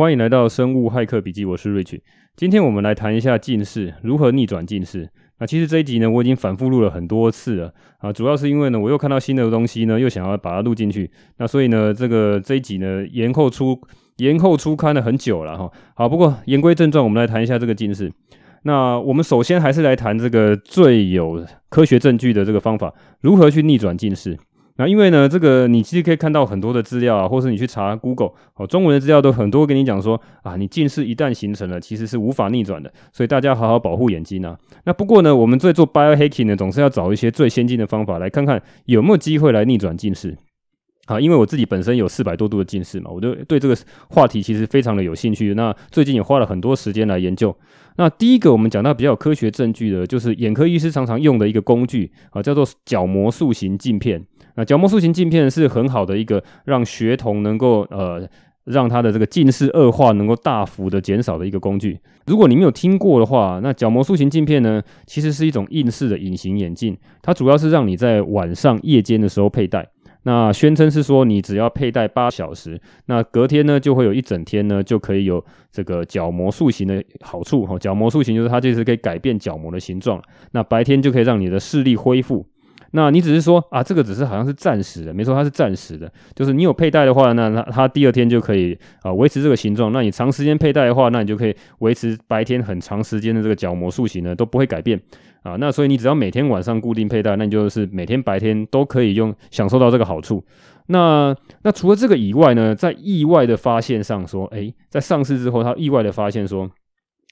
欢迎来到生物骇客笔记，我是 Rich。今天我们来谈一下近视如何逆转近视。那其实这一集呢，我已经反复录了很多次了啊，主要是因为呢，我又看到新的东西呢，又想要把它录进去。那所以呢，这个这一集呢，延后出延后出刊了很久了哈。好，不过言归正传，我们来谈一下这个近视。那我们首先还是来谈这个最有科学证据的这个方法，如何去逆转近视。那因为呢，这个你其实可以看到很多的资料啊，或是你去查 Google 哦，中文的资料都很多跟你讲说啊，你近视一旦形成了，其实是无法逆转的，所以大家好好保护眼睛啊。那不过呢，我们在做 biohacking 呢，总是要找一些最先进的方法，来看看有没有机会来逆转近视。啊，因为我自己本身有四百多度的近视嘛，我就对这个话题其实非常的有兴趣。那最近也花了很多时间来研究。那第一个我们讲到比较科学证据的，就是眼科医师常常用的一个工具啊，叫做角膜塑形镜片。那角膜塑形镜片是很好的一个让学童能够呃让他的这个近视恶化能够大幅的减少的一个工具。如果你没有听过的话，那角膜塑形镜片呢，其实是一种硬式的隐形眼镜，它主要是让你在晚上夜间的时候佩戴。那宣称是说你只要佩戴八小时，那隔天呢就会有一整天呢就可以有这个角膜塑形的好处。哈，角膜塑形就是它就是可以改变角膜的形状，那白天就可以让你的视力恢复。那你只是说啊，这个只是好像是暂时的，没错，它是暂时的。就是你有佩戴的话，那它它第二天就可以啊维持这个形状。那你长时间佩戴的话，那你就可以维持白天很长时间的这个角膜塑形呢都不会改变啊。那所以你只要每天晚上固定佩戴，那你就是每天白天都可以用享受到这个好处。那那除了这个以外呢，在意外的发现上说，诶，在上市之后，他意外的发现说。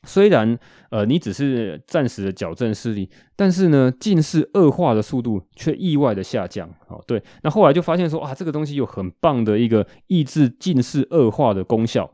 虽然呃，你只是暂时的矫正视力，但是呢，近视恶化的速度却意外的下降。哦，对，那后来就发现说，啊，这个东西有很棒的一个抑制近视恶化的功效。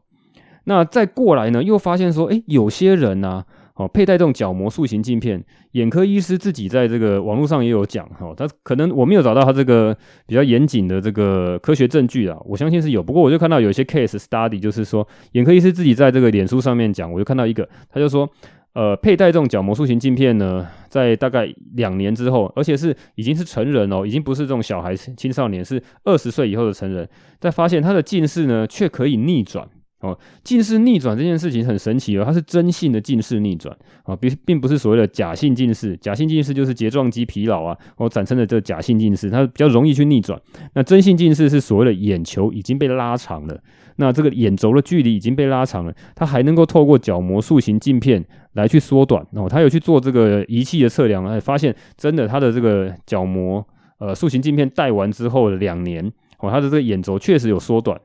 那再过来呢，又发现说，诶，有些人呢、哦，佩戴这种角膜塑形镜片，眼科医师自己在这个网络上也有讲哈，他可能我没有找到他这个比较严谨的这个科学证据啊，我相信是有，不过我就看到有一些 case study，就是说眼科医师自己在这个脸书上面讲，我就看到一个，他就说，呃，佩戴这种角膜塑形镜片呢，在大概两年之后，而且是已经是成人哦，已经不是这种小孩青少年，是二十岁以后的成人，在发现他的近视呢，却可以逆转。哦，近视逆转这件事情很神奇哦，它是真性的近视逆转啊，并并不是所谓的假性近视。假性近视就是睫状肌疲劳啊，哦产生的这个假性近视，它比较容易去逆转。那真性近视是所谓的眼球已经被拉长了，那这个眼轴的距离已经被拉长了，它还能够透过角膜塑形镜片来去缩短。哦，他有去做这个仪器的测量，哎，发现真的，他的这个角膜呃塑形镜片戴完之后的两年，哦，他的这个眼轴确实有缩短。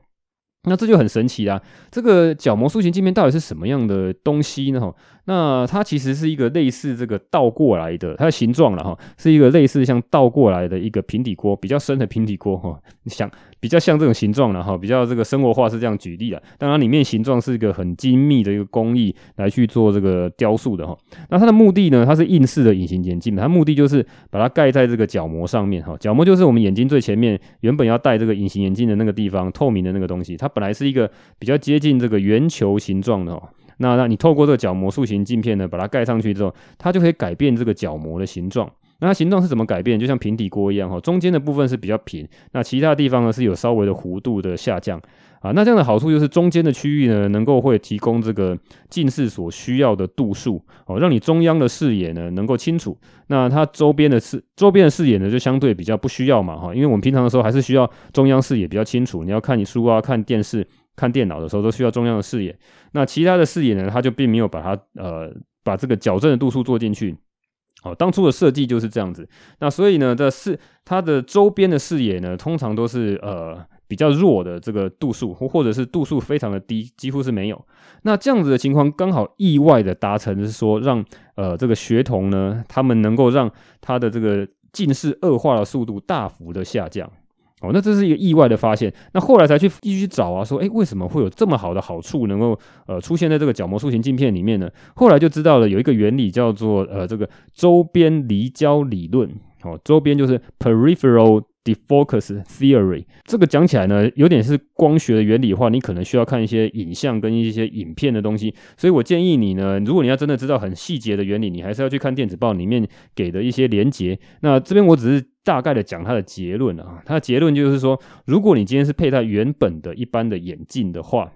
那这就很神奇啦！这个角膜塑形镜片到底是什么样的东西呢？哈，那它其实是一个类似这个倒过来的，它的形状了哈，是一个类似像倒过来的一个平底锅，比较深的平底锅哈。你想。比较像这种形状了哈，比较这个生活化是这样举例的。当然里面形状是一个很精密的一个工艺来去做这个雕塑的哈。那它的目的呢，它是硬式的隐形眼镜，它目的就是把它盖在这个角膜上面哈。角膜就是我们眼睛最前面原本要戴这个隐形眼镜的那个地方，透明的那个东西。它本来是一个比较接近这个圆球形状的哈。那那你透过这个角膜塑形镜片呢，把它盖上去之后，它就可以改变这个角膜的形状。那它形状是怎么改变？就像平底锅一样哈，中间的部分是比较平，那其他地方呢是有稍微的弧度的下降啊。那这样的好处就是中间的区域呢，能够会提供这个近视所需要的度数哦，让你中央的视野呢能够清楚。那它周边的视周边的视野呢就相对比较不需要嘛哈，因为我们平常的时候还是需要中央视野比较清楚。你要看你书啊、看电视、看电脑的时候都需要中央的视野。那其他的视野呢，它就并没有把它呃把这个矫正的度数做进去。哦，当初的设计就是这样子。那所以呢，这视它的周边的视野呢，通常都是呃比较弱的这个度数，或或者是度数非常的低，几乎是没有。那这样子的情况刚好意外的达成，是说让呃这个学童呢，他们能够让他的这个近视恶化的速度大幅的下降。哦，那这是一个意外的发现。那后来才去继续找啊，说，诶，为什么会有这么好的好处能够呃出现在这个角膜塑形镜片里面呢？后来就知道了有一个原理叫做呃这个周边离焦理论。哦，周边就是 peripheral。Defocus theory 这个讲起来呢，有点是光学的原理的话，你可能需要看一些影像跟一些影片的东西。所以我建议你呢，如果你要真的知道很细节的原理，你还是要去看电子报里面给的一些连接。那这边我只是大概的讲它的结论啊，它的结论就是说，如果你今天是佩戴原本的一般的眼镜的话。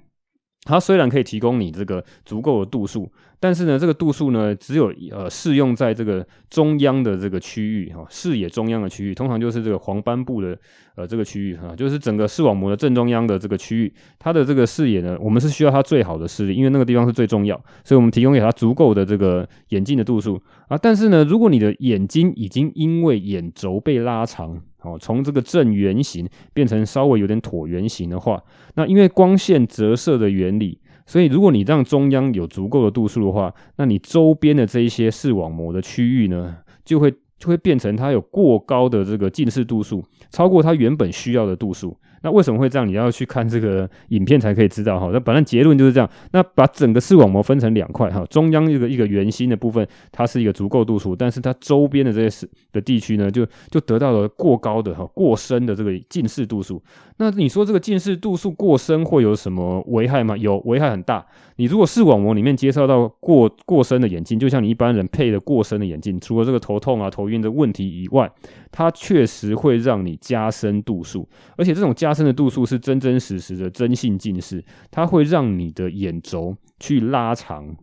它虽然可以提供你这个足够的度数，但是呢，这个度数呢，只有呃适用在这个中央的这个区域哈，视野中央的区域，通常就是这个黄斑部的呃这个区域哈，就是整个视网膜的正中央的这个区域，它的这个视野呢，我们是需要它最好的视力，因为那个地方是最重要，所以我们提供给它足够的这个眼镜的度数啊。但是呢，如果你的眼睛已经因为眼轴被拉长，哦，从这个正圆形变成稍微有点椭圆形的话，那因为光线折射的原理，所以如果你让中央有足够的度数的话，那你周边的这一些视网膜的区域呢，就会就会变成它有过高的这个近视度数，超过它原本需要的度数。那为什么会这样？你要去看这个影片才可以知道哈。那反正结论就是这样。那把整个视网膜分成两块哈，中央一个一个圆心的部分，它是一个足够度数，但是它周边的这些视的地区呢，就就得到了过高的哈、过深的这个近视度数。那你说这个近视度数过深会有什么危害吗？有，危害很大。你如果视网膜里面接受到过过深的眼镜，就像你一般人配的过深的眼镜，除了这个头痛啊、头晕的问题以外，它确实会让你加深度数，而且这种加深的度数是真真实实的真性近视，它会让你的眼轴去拉长。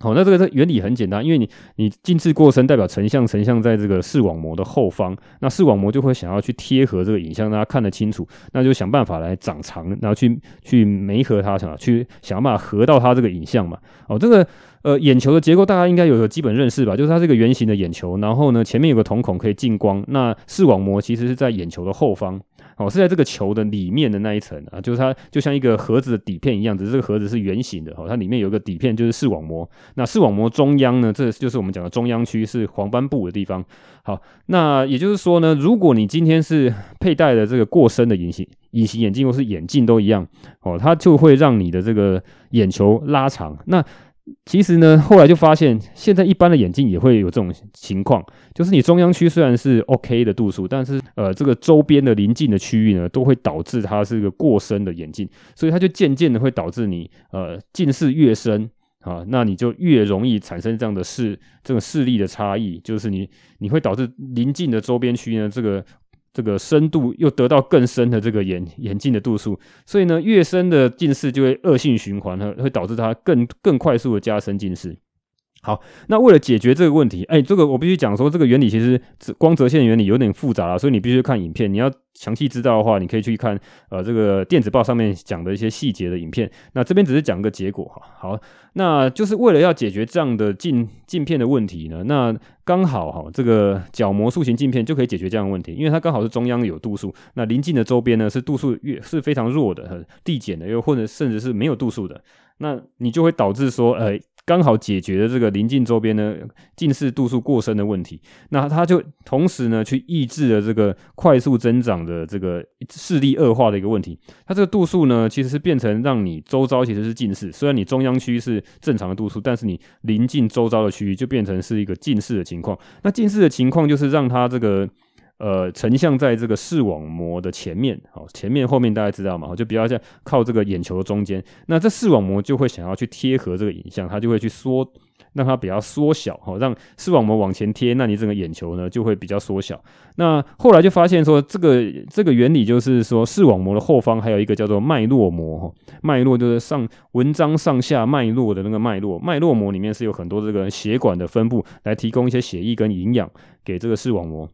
好，那这个这原理很简单，因为你你近视过深，代表成像成像在这个视网膜的后方，那视网膜就会想要去贴合这个影像，让它看得清楚，那就想办法来长长，然后去去媒合它，想去想办法合到它这个影像嘛。哦，这个呃眼球的结构大家应该有个基本认识吧？就是它这个圆形的眼球，然后呢前面有个瞳孔可以进光，那视网膜其实是在眼球的后方。哦，是在这个球的里面的那一层啊，就是它就像一个盒子的底片一样，只是这个盒子是圆形的。哦，它里面有一个底片，就是视网膜。那视网膜中央呢，这就是我们讲的中央区，是黄斑部的地方。好，那也就是说呢，如果你今天是佩戴的这个过深的隐形隐形眼镜或是眼镜都一样，哦，它就会让你的这个眼球拉长。那其实呢，后来就发现，现在一般的眼镜也会有这种情况，就是你中央区虽然是 OK 的度数，但是呃，这个周边的邻近的区域呢，都会导致它是一个过深的眼镜，所以它就渐渐的会导致你呃近视越深啊，那你就越容易产生这样的视这个视力的差异，就是你你会导致邻近的周边区呢这个。这个深度又得到更深的这个眼眼镜的度数，所以呢，越深的近视就会恶性循环，会导致它更更快速的加深近视。好，那为了解决这个问题，哎，这个我必须讲说，这个原理其实光泽线原理有点复杂了，所以你必须看影片。你要详细知道的话，你可以去看呃这个电子报上面讲的一些细节的影片。那这边只是讲个结果哈。好，那就是为了要解决这样的镜镜片的问题呢，那刚好哈这个角膜塑形镜片就可以解决这样的问题，因为它刚好是中央有度数，那邻近的周边呢是度数越是非常弱的、递减的，又或者甚至是没有度数的，那你就会导致说，呃。刚好解决了这个邻近周边呢近视度数过深的问题，那它就同时呢去抑制了这个快速增长的这个视力恶化的一个问题。它这个度数呢其实是变成让你周遭其实是近视，虽然你中央区是正常的度数，但是你邻近周遭的区域就变成是一个近视的情情况。那近视的情况就是让它这个。呃，成像在这个视网膜的前面，好，前面后面大家知道嘛？就比较像靠这个眼球的中间，那这视网膜就会想要去贴合这个影像，它就会去缩，让它比较缩小，哈，让视网膜往前贴，那你整个眼球呢就会比较缩小。那后来就发现说，这个这个原理就是说，视网膜的后方还有一个叫做脉络膜，哈，脉络就是上文章上下脉络的那个脉络，脉络膜里面是有很多这个血管的分布，来提供一些血液跟营养给这个视网膜。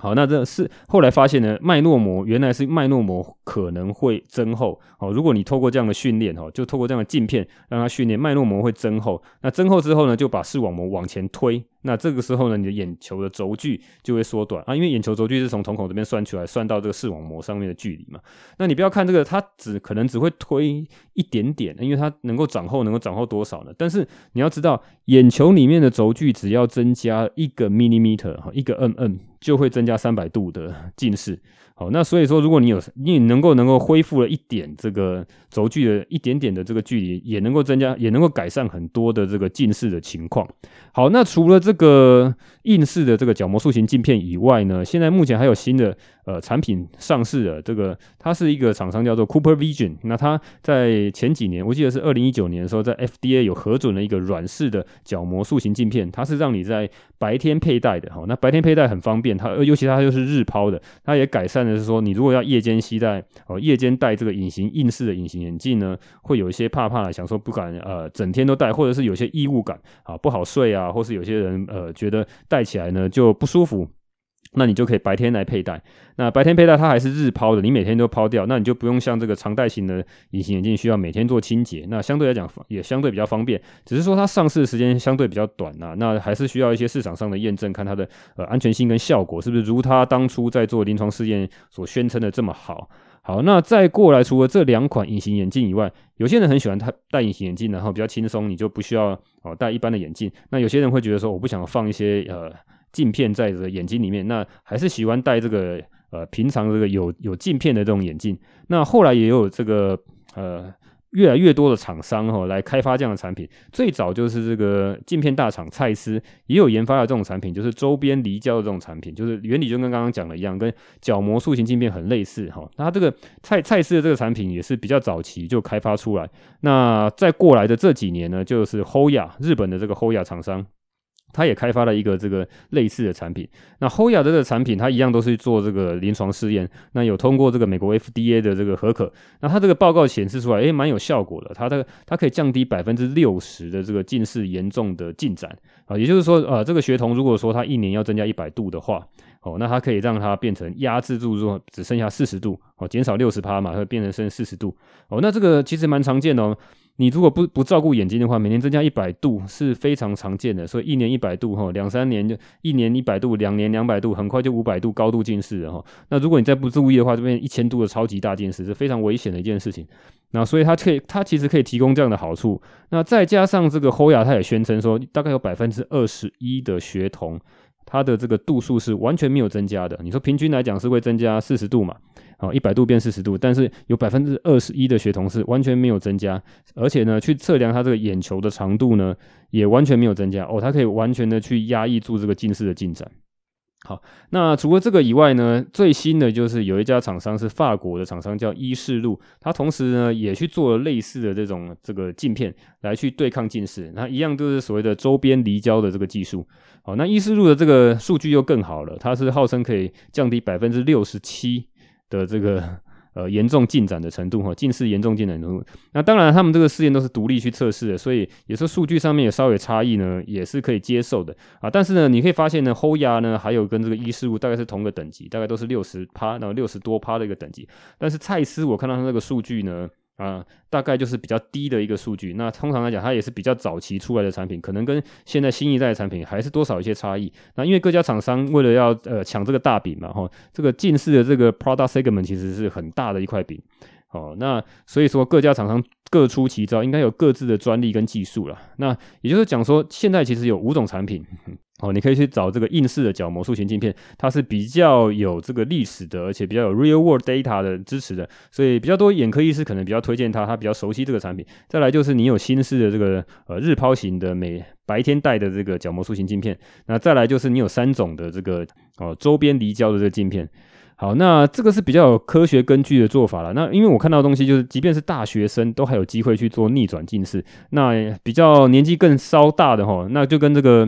好，那这是后来发现呢，脉络膜原来是脉络膜可能会增厚。好，如果你透过这样的训练，哈，就透过这样的镜片让它训练，脉络膜会增厚。那增厚之后呢，就把视网膜往前推。那这个时候呢，你的眼球的轴距就会缩短啊，因为眼球轴距是从瞳孔这边算出来，算到这个视网膜上面的距离嘛。那你不要看这个，它只可能只会推一点点，因为它能够长厚，能够长厚多少呢？但是你要知道，眼球里面的轴距只要增加一个 millimeter 哈，一个 mm 就会增加三百度的近视。好，那所以说，如果你有你能够能够恢复了一点这个轴距的一点点的这个距离，也能够增加，也能够改善很多的这个近视的情况。好，那除了这个硬式的这个角膜塑形镜片以外呢，现在目前还有新的呃产品上市的，这个它是一个厂商叫做 Cooper Vision。那它在前几年，我记得是二零一九年的时候，在 FDA 有核准了一个软式的角膜塑形镜片，它是让你在白天佩戴的。好，那白天佩戴很方便，它尤其它又是日抛的，它也改善。的是说，你如果要夜间携带哦，夜间戴这个隐形硬式的隐形眼镜呢，会有一些怕怕的，想说不敢呃整天都戴，或者是有些异物感啊不好睡啊，或是有些人呃觉得戴起来呢就不舒服。那你就可以白天来佩戴。那白天佩戴它还是日抛的，你每天都抛掉，那你就不用像这个常戴型的隐形眼镜需要每天做清洁。那相对来讲也相对比较方便，只是说它上市的时间相对比较短呐。那还是需要一些市场上的验证，看它的呃安全性跟效果是不是如它当初在做临床试验所宣称的这么好。好，那再过来，除了这两款隐形眼镜以外，有些人很喜欢它戴隐形眼镜，然后比较轻松，你就不需要哦戴一般的眼镜。那有些人会觉得说，我不想放一些呃。镜片在这个眼睛里面，那还是喜欢戴这个呃平常这个有有镜片的这种眼镜。那后来也有这个呃越来越多的厂商哈、哦、来开发这样的产品。最早就是这个镜片大厂蔡司也有研发了这种产品，就是周边离焦的这种产品，就是原理就跟刚刚讲的一样，跟角膜塑形镜片很类似哈、哦。那它这个蔡蔡司的这个产品也是比较早期就开发出来。那在过来的这几年呢，就是 Hoya 日本的这个 Hoya 厂商。他也开发了一个这个类似的产品。那 Hoya 的这个产品，它一样都是做这个临床试验，那有通过这个美国 FDA 的这个核可。那它这个报告显示出来，诶，蛮有效果的。它这个它可以降低百分之六十的这个近视严重的进展啊，也就是说，呃，这个学童如果说他一年要增加一百度的话，哦，那它可以让它变成压制住说只剩下四十度，哦，减少六十趴嘛，会变成剩四十度。哦，那这个其实蛮常见的哦。你如果不不照顾眼睛的话，每年增加一百度是非常常见的。所以一年一百度哈，两三年就一年一百度，两年两百度，很快就五百度高度近视了哈。那如果你再不注意的话，这边一千度的超级大近视是非常危险的一件事情。那所以它可以，它其实可以提供这样的好处。那再加上这个 Hoya，它也宣称说，大概有百分之二十一的学童，他的这个度数是完全没有增加的。你说平均来讲是会增加四十度嘛？好，一百度变四十度，但是有百分之二十一的学童是完全没有增加，而且呢，去测量他这个眼球的长度呢，也完全没有增加哦，它可以完全的去压抑住这个近视的进展。好，那除了这个以外呢，最新的就是有一家厂商是法国的厂商叫依视路，它同时呢也去做了类似的这种这个镜片来去对抗近视，那一样都是所谓的周边离焦的这个技术。好，那依视路的这个数据又更好了，它是号称可以降低百分之六十七。的这个 呃严重进展的程度哈，近视严重进展程度。那当然，他们这个试验都是独立去测试的，所以有时候数据上面有稍微差异呢，也是可以接受的啊。但是呢，你可以发现呢，Hoya 呢，还有跟这个依视物大概是同个等级，大概都是六十趴，然后六十多趴的一个等级。但是蔡司我看到他那个数据呢。啊，大概就是比较低的一个数据。那通常来讲，它也是比较早期出来的产品，可能跟现在新一代的产品还是多少一些差异。那因为各家厂商为了要呃抢这个大饼嘛，哈，这个近视的这个 product segment 其实是很大的一块饼。哦，那所以说各家厂商各出奇招，应该有各自的专利跟技术了。那也就是讲说，现在其实有五种产品。哦，你可以去找这个硬式的角膜塑形镜片，它是比较有这个历史的，而且比较有 real world data 的支持的，所以比较多眼科医师可能比较推荐它，它比较熟悉这个产品。再来就是你有新式的这个呃日抛型的每白天戴的这个角膜塑形镜片，那再来就是你有三种的这个哦周边离焦的这个镜片。好，那这个是比较有科学根据的做法了。那因为我看到的东西就是，即便是大学生都还有机会去做逆转近视，那比较年纪更稍大的哈，那就跟这个。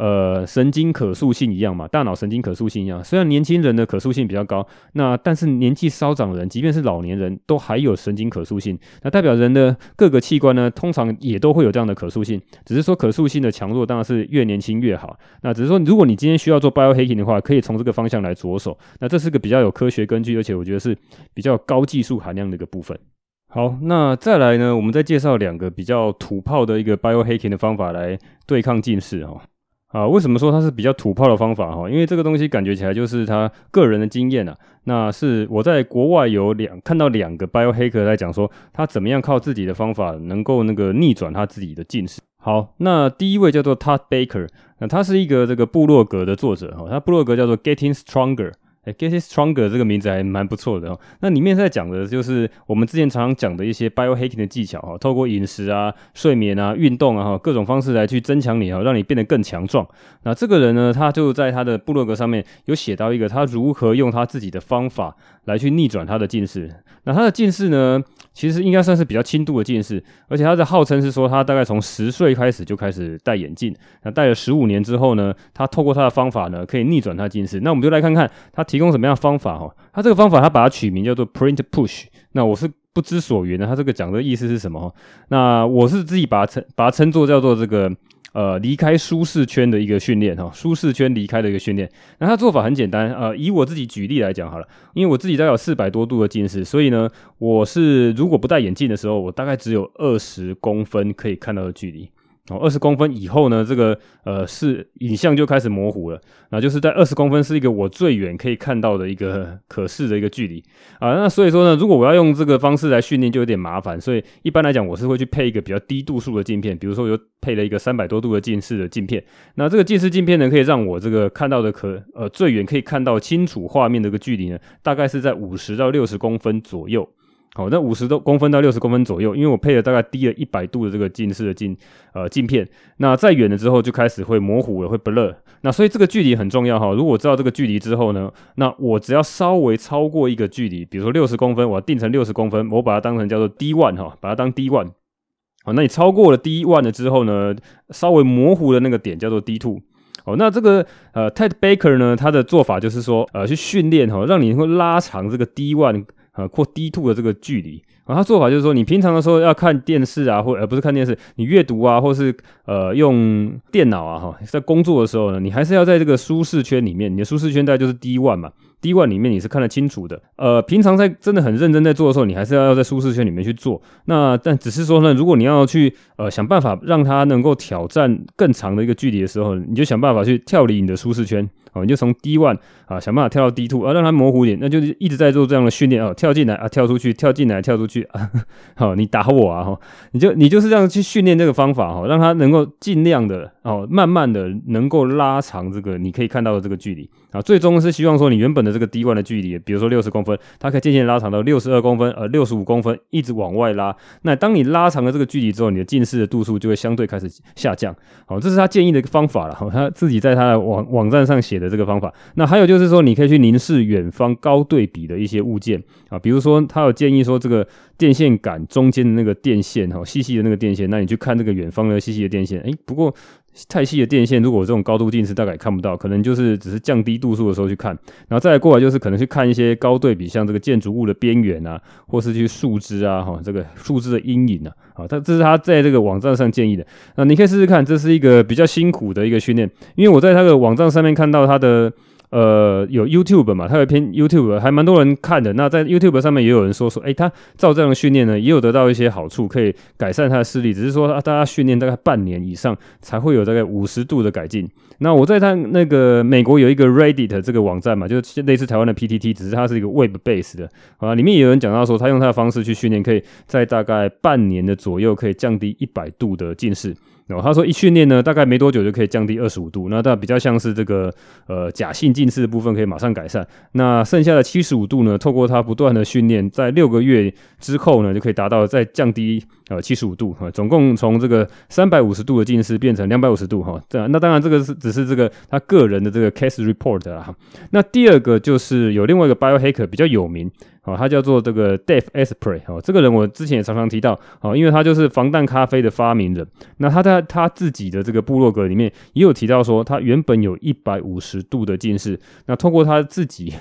呃，神经可塑性一样嘛，大脑神经可塑性一样。虽然年轻人的可塑性比较高，那但是年纪稍长的人，即便是老年人都还有神经可塑性。那代表人的各个器官呢，通常也都会有这样的可塑性。只是说可塑性的强弱当然是越年轻越好。那只是说，如果你今天需要做 biohacking 的话，可以从这个方向来着手。那这是个比较有科学根据，而且我觉得是比较高技术含量的一个部分。好，那再来呢，我们再介绍两个比较土炮的一个 biohacking 的方法来对抗近视哈。啊，为什么说它是比较土炮的方法哈？因为这个东西感觉起来就是他个人的经验啊。那是我在国外有两看到两个 biohacker 在讲说，他怎么样靠自己的方法能够那个逆转他自己的近视。好，那第一位叫做 Todd Baker，那他是一个这个部落格的作者哈，他部落格叫做 Getting Stronger。Get Stronger 这个名字还蛮不错的哦。那里面在讲的就是我们之前常常讲的一些 biohacking 的技巧哈，透过饮食啊、睡眠啊、运动啊哈，各种方式来去增强你哈，让你变得更强壮。那这个人呢，他就在他的部落格上面有写到一个他如何用他自己的方法来去逆转他的近视。那他的近视呢，其实应该算是比较轻度的近视，而且他的号称是说他大概从十岁开始就开始戴眼镜，那戴了十五年之后呢，他透过他的方法呢，可以逆转他近视。那我们就来看看他提供什么样的方法哈。他这个方法他把它取名叫做 Print Push，那我是不知所云的，他这个讲的意思是什么？那我是自己把它称把它称作叫做这个。呃，离开舒适圈的一个训练哈，舒适圈离开的一个训练。那他做法很简单，呃，以我自己举例来讲好了，因为我自己大概有四百多度的近视，所以呢，我是如果不戴眼镜的时候，我大概只有二十公分可以看到的距离。哦，二十公分以后呢，这个呃是影像就开始模糊了。那就是在二十公分是一个我最远可以看到的一个可视的一个距离啊。那所以说呢，如果我要用这个方式来训练，就有点麻烦。所以一般来讲，我是会去配一个比较低度数的镜片，比如说我就配了一个三百多度的近视的镜片。那这个近视镜片呢，可以让我这个看到的可呃最远可以看到清楚画面的一个距离呢，大概是在五十到六十公分左右。好，那五十多公分到六十公分左右，因为我配了大概低了一百度的这个近视的镜呃镜片，那再远了之后就开始会模糊了，会 blur。那所以这个距离很重要哈。如果我知道这个距离之后呢，那我只要稍微超过一个距离，比如说六十公分，我要定成六十公分，我把它当成叫做 D one 哈，把它当 D one。好，那你超过了 D one 了之后呢，稍微模糊的那个点叫做 D two。好，那这个呃 Ted Baker 呢，他的做法就是说呃去训练哈，让你能够拉长这个 D one。呃，或 D two 的这个距离啊，他做法就是说，你平常的时候要看电视啊，或而不是看电视，你阅读啊，或是呃用电脑啊，哈，在工作的时候呢，你还是要在这个舒适圈里面，你的舒适圈大概就是 D one 嘛，D one 里面你是看得清楚的。呃，平常在真的很认真在做的时候，你还是要要在舒适圈里面去做。那但只是说呢，如果你要去呃想办法让它能够挑战更长的一个距离的时候，你就想办法去跳离你的舒适圈。哦，你就从 D one 啊想办法跳到 D two，啊让它模糊一点，那就是一直在做这样的训练啊，跳进来啊跳出去，跳进来跳出去啊，好，你打我啊哈，你就你就是这样去训练这个方法哈，让它能够尽量的哦，慢慢的能够拉长这个你可以看到的这个距离啊，最终是希望说你原本的这个 D one 的距离，比如说六十公分，它可以渐渐拉长到六十二公分，呃六十五公分，一直往外拉。那当你拉长了这个距离之后，你的近视的度数就会相对开始下降。好，这是他建议的一个方法了，他自己在他的网网站上写的这个方法，那还有就是说，你可以去凝视远方高对比的一些物件啊，比如说他有建议说，这个电线杆中间的那个电线哈，细细的那个电线，那你去看这个远方的细细的电线，哎，不过。太细的电线，如果这种高度近视大概看不到，可能就是只是降低度数的时候去看，然后再过来就是可能去看一些高对比，像这个建筑物的边缘啊，或是去树枝啊，哈，这个树枝的阴影啊，啊，他这是他在这个网站上建议的，那你可以试试看，这是一个比较辛苦的一个训练，因为我在他的网站上面看到他的。呃，有 YouTube 嘛？他有一篇 YouTube，还蛮多人看的。那在 YouTube 上面也有人说说，诶、欸，他照这样的训练呢，也有得到一些好处，可以改善他的视力。只是说，大家训练大概半年以上，才会有大概五十度的改进。那我在他那个美国有一个 Reddit 这个网站嘛，就是类似台湾的 PTT，只是它是一个 Web base 的啊。里面也有人讲到说，他用他的方式去训练，可以在大概半年的左右，可以降低一百度的近视。哦，他说一训练呢，大概没多久就可以降低二十五度，那它比较像是这个呃假性近视的部分可以马上改善，那剩下的七十五度呢，透过他不断的训练，在六个月之后呢，就可以达到再降低呃七十五度啊，总共从这个三百五十度的近视变成两百五十度哈，这样，那当然这个是只是这个他个人的这个 case report 啊，那第二个就是有另外一个 biohacker 比较有名。哦，他叫做这个 Dave Asprey 哦，这个人我之前也常常提到哦，因为他就是防弹咖啡的发明人。那他在他自己的这个部落格里面也有提到说，他原本有一百五十度的近视，那通过他自己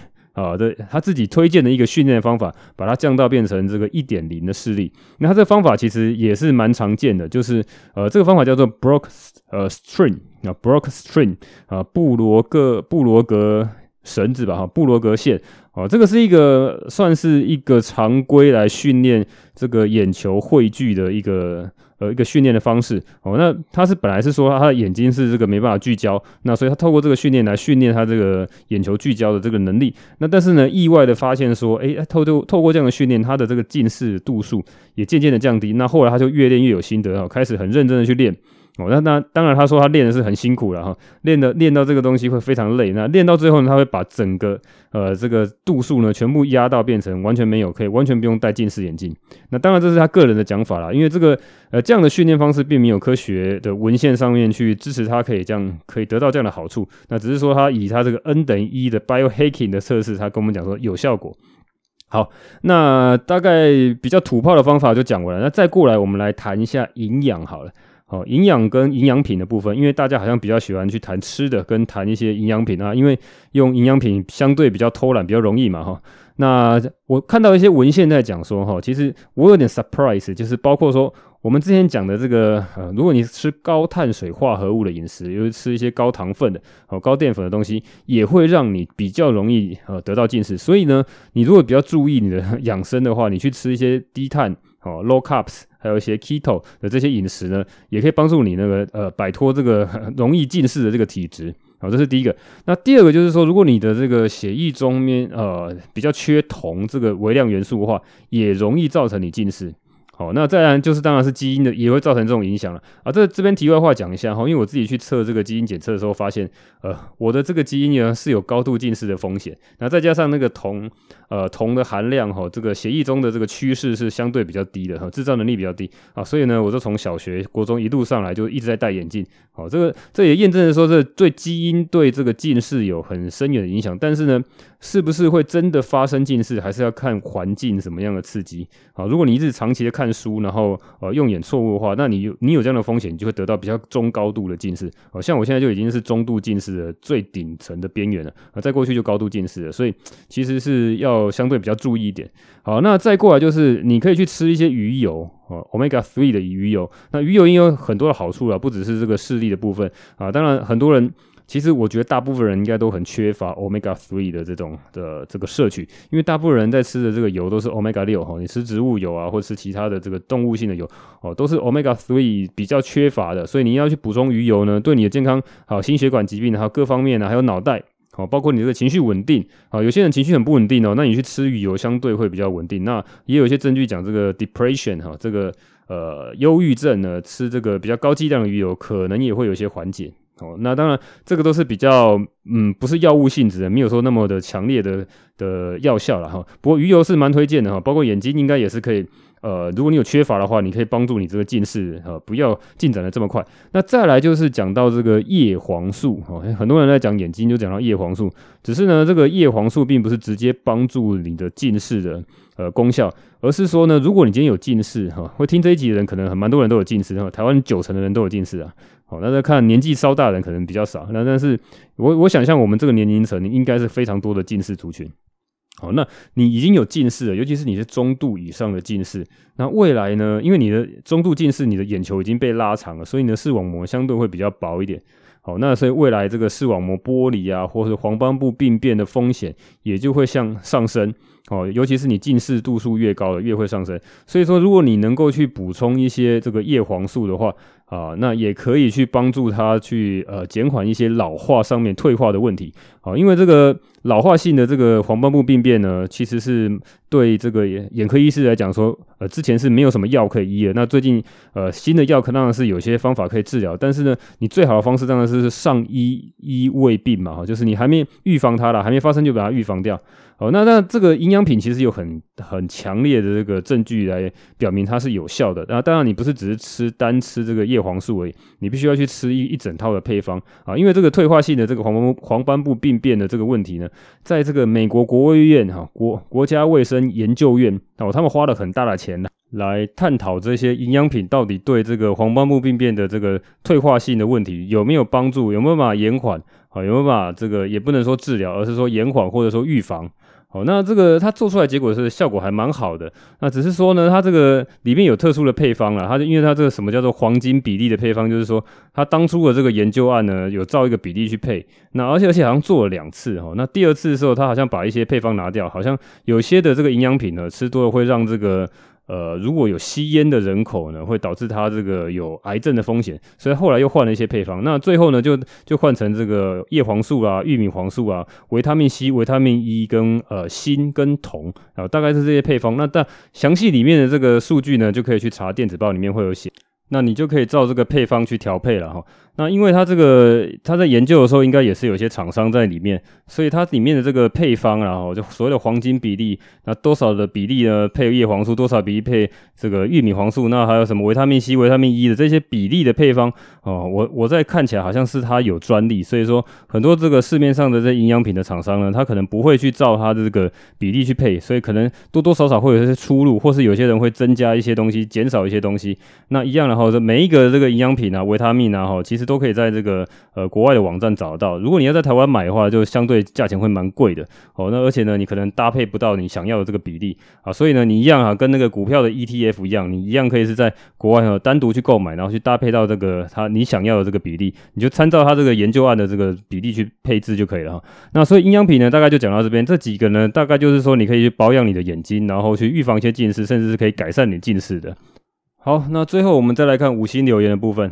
啊的他自己推荐的一个训练方法，把它降到变成这个一点零的视力。那他这个方法其实也是蛮常见的，就是呃这个方法叫做 Brock 呃 String 啊 Brock String 啊布罗格布罗格绳子吧哈布罗格线。哦，这个是一个算是一个常规来训练这个眼球汇聚的一个呃一个训练的方式。哦，那他是本来是说他的眼睛是这个没办法聚焦，那所以他透过这个训练来训练他这个眼球聚焦的这个能力。那但是呢，意外的发现说，哎，透过透过这样的训练，他的这个近视度数也渐渐的降低。那后来他就越练越有心得，哦，开始很认真的去练。哦，那那当然，他说他练的是很辛苦了哈，练的练到这个东西会非常累。那练到最后呢，他会把整个呃这个度数呢全部压到变成完全没有，可以完全不用戴近视眼镜。那当然这是他个人的讲法啦，因为这个呃这样的训练方式并没有科学的文献上面去支持他可以这样可以得到这样的好处。那只是说他以他这个 N 等于一的 biohacking 的测试，他跟我们讲说有效果。好，那大概比较土炮的方法就讲完了。那再过来，我们来谈一下营养好了。好，营养跟营养品的部分，因为大家好像比较喜欢去谈吃的，跟谈一些营养品啊，因为用营养品相对比较偷懒，比较容易嘛，哈。那我看到一些文献在讲说，哈，其实我有点 surprise，就是包括说我们之前讲的这个，呃，如果你吃高碳水化合物的饮食，尤其吃一些高糖分的、哦高淀粉的东西，也会让你比较容易呃得到近视。所以呢，你如果比较注意你的 养生的话，你去吃一些低碳哦 low carbs，还有一些 keto 的这些饮食呢，也可以帮助你那个呃摆脱这个 容易近视的这个体质。好，这是第一个。那第二个就是说，如果你的这个血液中面呃比较缺铜这个微量元素的话，也容易造成你近视。好，那再然就是当然是基因的也会造成这种影响了啊。这这边题外话讲一下哈，因为我自己去测这个基因检测的时候，发现呃我的这个基因呢是有高度近视的风险。那再加上那个铜呃铜的含量哈，这个血液中的这个趋势是相对比较低的哈，制造能力比较低啊，所以呢，我就从小学、国中一路上来就一直在戴眼镜。好，这个这也验证了说这对基因对这个近视有很深远的影响。但是呢，是不是会真的发生近视，还是要看环境什么样的刺激。好，如果你一直长期的看。书，然后呃用眼错误的话，那你有你有这样的风险，你就会得到比较中高度的近视。哦，像我现在就已经是中度近视的最顶层的边缘了啊，再过去就高度近视了。所以其实是要相对比较注意一点。好，那再过来就是你可以去吃一些鱼油哦，Omega three 的鱼油。那鱼油也有很多的好处啊，不只是这个视力的部分啊，当然很多人。其实我觉得大部分人应该都很缺乏 omega three 的这种的这个摄取，因为大部分人在吃的这个油都是 omega 六哈，你吃植物油啊，或者是其他的这个动物性的油哦，都是 omega three 比较缺乏的，所以你要去补充鱼油呢，对你的健康好，心血管疾病还有各方面呢，还有脑袋好，包括你这个情绪稳定啊，有些人情绪很不稳定哦，那你去吃鱼油相对会比较稳定。那也有一些证据讲这个 depression 哈，这个呃忧郁症呢，吃这个比较高剂量的鱼油可能也会有一些缓解。哦，那当然，这个都是比较，嗯，不是药物性质的，没有说那么的强烈的的药效了哈。不过鱼油是蛮推荐的哈，包括眼睛应该也是可以，呃，如果你有缺乏的话，你可以帮助你这个近视哈，不要进展的这么快。那再来就是讲到这个叶黄素哦，很多人在讲眼睛就讲到叶黄素，只是呢，这个叶黄素并不是直接帮助你的近视的呃功效，而是说呢，如果你今天有近视哈，会听这一集的人可能很蛮多人都有近视哈，台湾九成的人都有近视啊。好，那再看年纪稍大的人可能比较少，那但是我我想象我们这个年龄层应该是非常多的近视族群。好，那你已经有近视了，尤其是你是中度以上的近视，那未来呢？因为你的中度近视，你的眼球已经被拉长了，所以你的视网膜相对会比较薄一点。好，那所以未来这个视网膜剥离啊，或者黄斑部病变的风险也就会向上升。哦，尤其是你近视度数越高的，越会上升。所以说，如果你能够去补充一些这个叶黄素的话，啊，那也可以去帮助它去呃减缓一些老化上面退化的问题。好，因为这个老化性的这个黄斑部病变呢，其实是对这个眼科医师来讲说，呃，之前是没有什么药可以医的。那最近呃新的药可当然是有些方法可以治疗，但是呢，你最好的方式当然是上医医未病嘛，哈，就是你还没预防它了，还没发生就把它预防掉。好，那那这个营养品其实有很很强烈的这个证据来表明它是有效的。那当然你不是只是吃单吃这个叶黄素而已，你必须要去吃一一整套的配方啊，因为这个退化性的这个黄斑黄斑部病变的这个问题呢，在这个美国国卫院哈国国家卫生研究院哦，他们花了很大的钱来探讨这些营养品到底对这个黄斑部病变的这个退化性的问题有没有帮助，有没有办法延缓啊，有没有办法这个也不能说治疗，而是说延缓或者说预防。好，那这个它做出来结果是效果还蛮好的。那只是说呢，它这个里面有特殊的配方了。它就因为它这个什么叫做黄金比例的配方，就是说它当初的这个研究案呢，有照一个比例去配。那而且而且好像做了两次哈。那第二次的时候，它好像把一些配方拿掉，好像有些的这个营养品呢，吃多了会让这个。呃，如果有吸烟的人口呢，会导致他这个有癌症的风险，所以后来又换了一些配方。那最后呢，就就换成这个叶黄素啊、玉米黄素啊、维他命 C、维他命 E 跟呃锌跟铜啊，大概是这些配方。那但详细里面的这个数据呢，就可以去查电子报里面会有写。那你就可以照这个配方去调配了哈。那因为它这个它在研究的时候，应该也是有些厂商在里面，所以它里面的这个配方，然后就所谓的黄金比例，那多少的比例呢？配叶黄素，多少比例配这个玉米黄素？那还有什么维他命 C、维他命 E 的这些比例的配方哦？我我在看起来好像是它有专利，所以说很多这个市面上的这营养品的厂商呢，他可能不会去照它的这个比例去配，所以可能多多少少会有一些出入，或是有些人会增加一些东西，减少一些东西。那一样的话，这每一个这个营养品啊，维他命啊，哈，其实。都可以在这个呃国外的网站找得到。如果你要在台湾买的话，就相对价钱会蛮贵的哦。那而且呢，你可能搭配不到你想要的这个比例啊。所以呢，你一样啊，跟那个股票的 ETF 一样，你一样可以是在国外哈单独去购买，然后去搭配到这个它你想要的这个比例，你就参照它这个研究案的这个比例去配置就可以了哈。那所以营养品呢，大概就讲到这边。这几个呢，大概就是说你可以去保养你的眼睛，然后去预防一些近视，甚至是可以改善你近视的。好，那最后我们再来看五星留言的部分。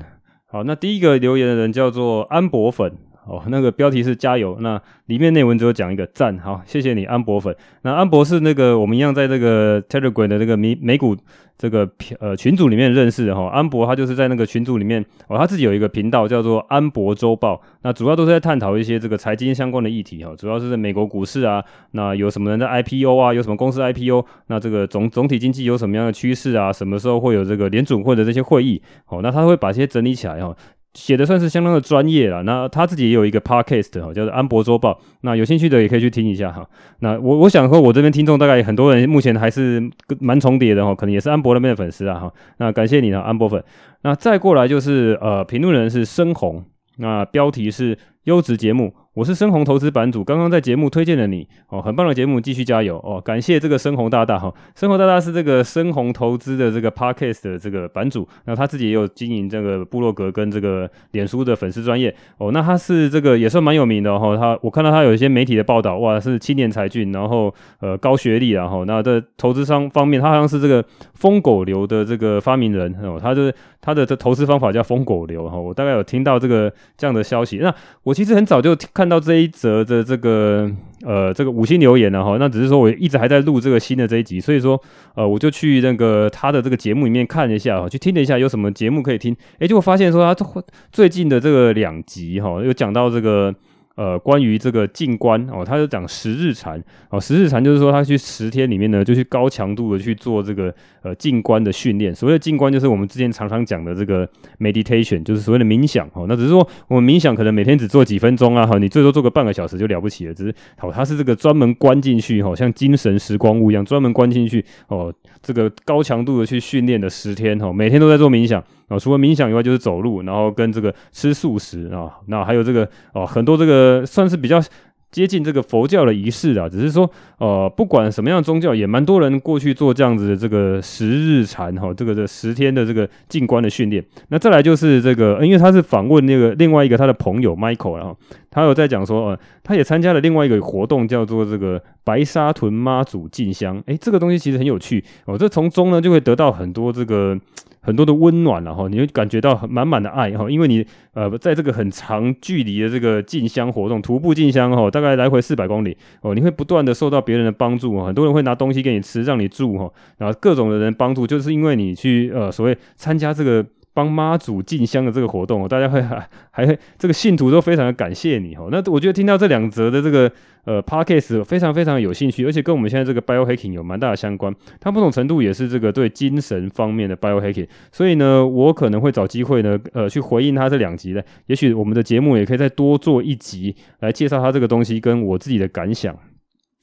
好，那第一个留言的人叫做安博粉。哦，那个标题是加油，那里面内文只有讲一个赞，好，谢谢你安博粉。那安博是那个我们一样在这个 Telegram 的这个美美股。这个呃群组里面认识的哈，安博他就是在那个群组里面哦，他自己有一个频道叫做安博周报，那主要都是在探讨一些这个财经相关的议题哈，主要是在美国股市啊，那有什么人在 IPO 啊，有什么公司 IPO，那这个总总体经济有什么样的趋势啊，什么时候会有这个联准会的这些会议，哦，那他会把这些整理起来哈。写的算是相当的专业了，那他自己也有一个 podcast 哈，叫做安博周报，那有兴趣的也可以去听一下哈。那我我想说我这边听众大概很多人目前还是蛮重叠的哈，可能也是安博那边的粉丝啊哈。那感谢你呢，安博粉。那再过来就是呃，评论人是深红，那标题是优质节目。我是深红投资版主，刚刚在节目推荐了你哦，很棒的节目，继续加油哦！感谢这个深红大大哈，深红大大是这个深红投资的这个 podcast 的这个版主，那他自己也有经营这个部落格跟这个脸书的粉丝专业哦，那他是这个也算蛮有名的哈、哦，他我看到他有一些媒体的报道，哇，是青年才俊，然后呃高学历然后那在投资商方面，他好像是这个疯狗流的这个发明人哦，他就是他的这投资方法叫疯狗流哈，我大概有听到这个这样的消息，那我其实很早就看。到这一则的这个呃这个五星留言了哈，那只是说我一直还在录这个新的这一集，所以说呃我就去那个他的这个节目里面看了一下哈，去听了一下有什么节目可以听，诶，结果发现说他最近的这个两集哈，有讲到这个。呃，关于这个静观哦，他就讲十日禅哦，十日禅就是说他去十天里面呢，就去高强度的去做这个呃静观的训练。所谓的静观，就是我们之前常常讲的这个 meditation，就是所谓的冥想哦。那只是说我们冥想可能每天只做几分钟啊，哈，你最多做个半个小时就了不起了。只是好，他是这个专门关进去哈，像精神时光屋一样，专门关进去哦，这个高强度的去训练的十天哈，每天都在做冥想。啊，除了冥想以外，就是走路，然后跟这个吃素食啊，那还有这个哦，很多这个算是比较接近这个佛教的仪式啊。只是说，呃，不管什么样宗教，也蛮多人过去做这样子的这个十日禅哈，这个这十天的这个静观的训练。那再来就是这个，因为他是访问那个另外一个他的朋友 Michael，然后他有在讲说，呃，他也参加了另外一个活动，叫做这个白沙屯妈祖进香。诶，这个东西其实很有趣哦，这从中呢就会得到很多这个。很多的温暖了哈，你会感觉到满满的爱哈，因为你呃在这个很长距离的这个进香活动，徒步进香哈，大概来回四百公里哦，你会不断的受到别人的帮助，很多人会拿东西给你吃，让你住哈，然后各种的人帮助，就是因为你去呃所谓参加这个。帮妈祖进香的这个活动，大家会 还还这个信徒都非常的感谢你哦。那我觉得听到这两则的这个呃 podcast 非常非常有兴趣，而且跟我们现在这个 biohacking 有蛮大的相关。它不同程度也是这个对精神方面的 biohacking。所以呢，我可能会找机会呢，呃，去回应他这两集的。也许我们的节目也可以再多做一集来介绍他这个东西跟我自己的感想。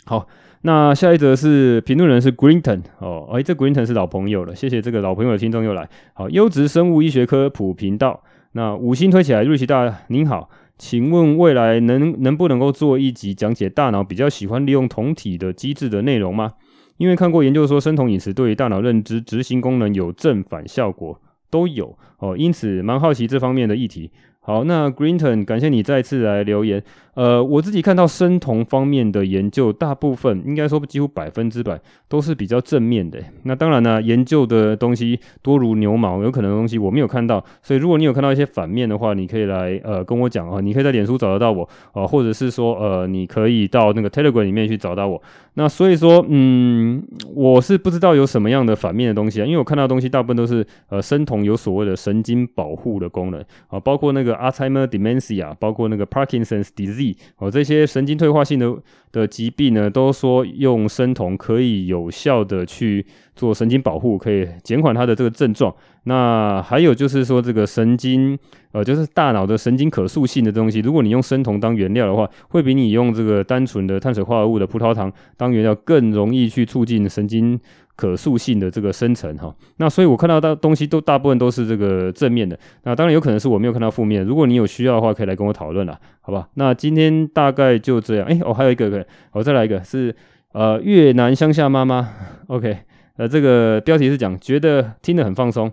好。那下一则是评论人是 Greenton 哦，哎，这 Greenton 是老朋友了，谢谢这个老朋友的听众又来。好，优质生物医学科普频道，那五星推起来，瑞奇大您好，请问未来能能不能够做一集讲解大脑比较喜欢利用酮体的机制的内容吗？因为看过研究说生酮饮食对于大脑认知、执行功能有正反效果都有哦，因此蛮好奇这方面的议题。好，那 Greenton，感谢你再次来留言。呃，我自己看到生酮方面的研究，大部分应该说几乎百分之百都是比较正面的。那当然呢，研究的东西多如牛毛，有可能的东西我没有看到。所以如果你有看到一些反面的话，你可以来呃跟我讲啊，你可以在脸书找得到我啊、或者是说呃，你可以到那个 Telegram 里面去找到我。那所以说，嗯，我是不知道有什么样的反面的东西啊，因为我看到的东西大部分都是呃生酮有所谓的神经保护的功能啊，包括那个。Alzheimer dementia，包括那个 Parkinson's disease，哦，这些神经退化性的的疾病呢，都说用生酮可以有效的去做神经保护，可以减缓它的这个症状。那还有就是说，这个神经，呃，就是大脑的神经可塑性的东西，如果你用生酮当原料的话，会比你用这个单纯的碳水化合物的葡萄糖当原料更容易去促进神经。可塑性的这个生成哈，那所以我看到的东西都大部分都是这个正面的，那当然有可能是我没有看到负面。如果你有需要的话，可以来跟我讨论啦，好吧？那今天大概就这样。哎、我、哦、还有一个，我、再来一个是呃越南乡下妈妈，OK，呃这个标题是讲觉得听得很放松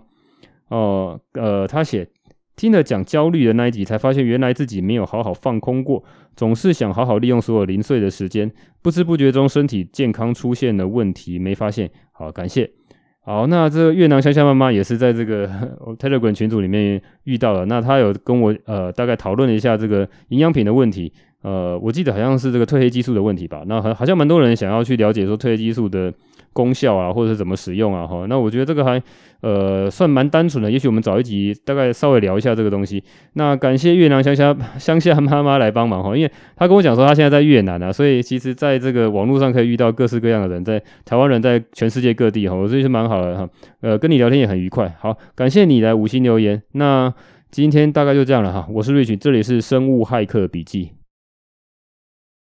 哦，呃他写。听了讲焦虑的那一集，才发现原来自己没有好好放空过，总是想好好利用所有零碎的时间，不知不觉中身体健康出现了问题，没发现。好，感谢。好，那这个越南乡下妈妈也是在这个 Telegram 群组里面遇到了，那她有跟我呃大概讨论了一下这个营养品的问题，呃，我记得好像是这个褪黑激素的问题吧。那好好像蛮多人想要去了解说褪黑激素的。功效啊，或者是怎么使用啊？哈，那我觉得这个还呃算蛮单纯的。也许我们找一集，大概稍微聊一下这个东西。那感谢越南乡下乡下妈妈来帮忙哈，因为他跟我讲说他现在在越南啊，所以其实在这个网络上可以遇到各式各样的人，在台湾人在全世界各地哈，我觉得是蛮好的哈。呃，跟你聊天也很愉快。好，感谢你来五星留言。那今天大概就这样了哈，我是瑞群这里是生物骇客笔记。